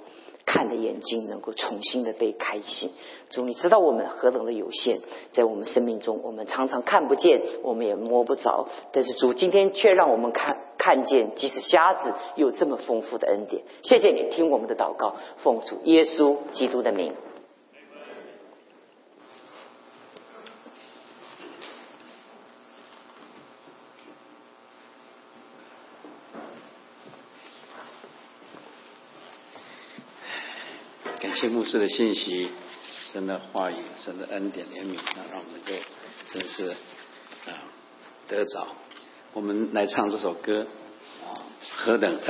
看的眼睛能够重新的被开启，主，你知道我们何等的有限，在我们生命中，我们常常看不见，我们也摸不着，但是主今天却让我们看看见，即使瞎子有这么丰富的恩典。谢谢你听我们的祷告，奉主耶稣基督的名。谢牧师的信息，神的话语，神的恩典怜悯，那让我们能够真是啊得着。我们来唱这首歌啊，何等恩。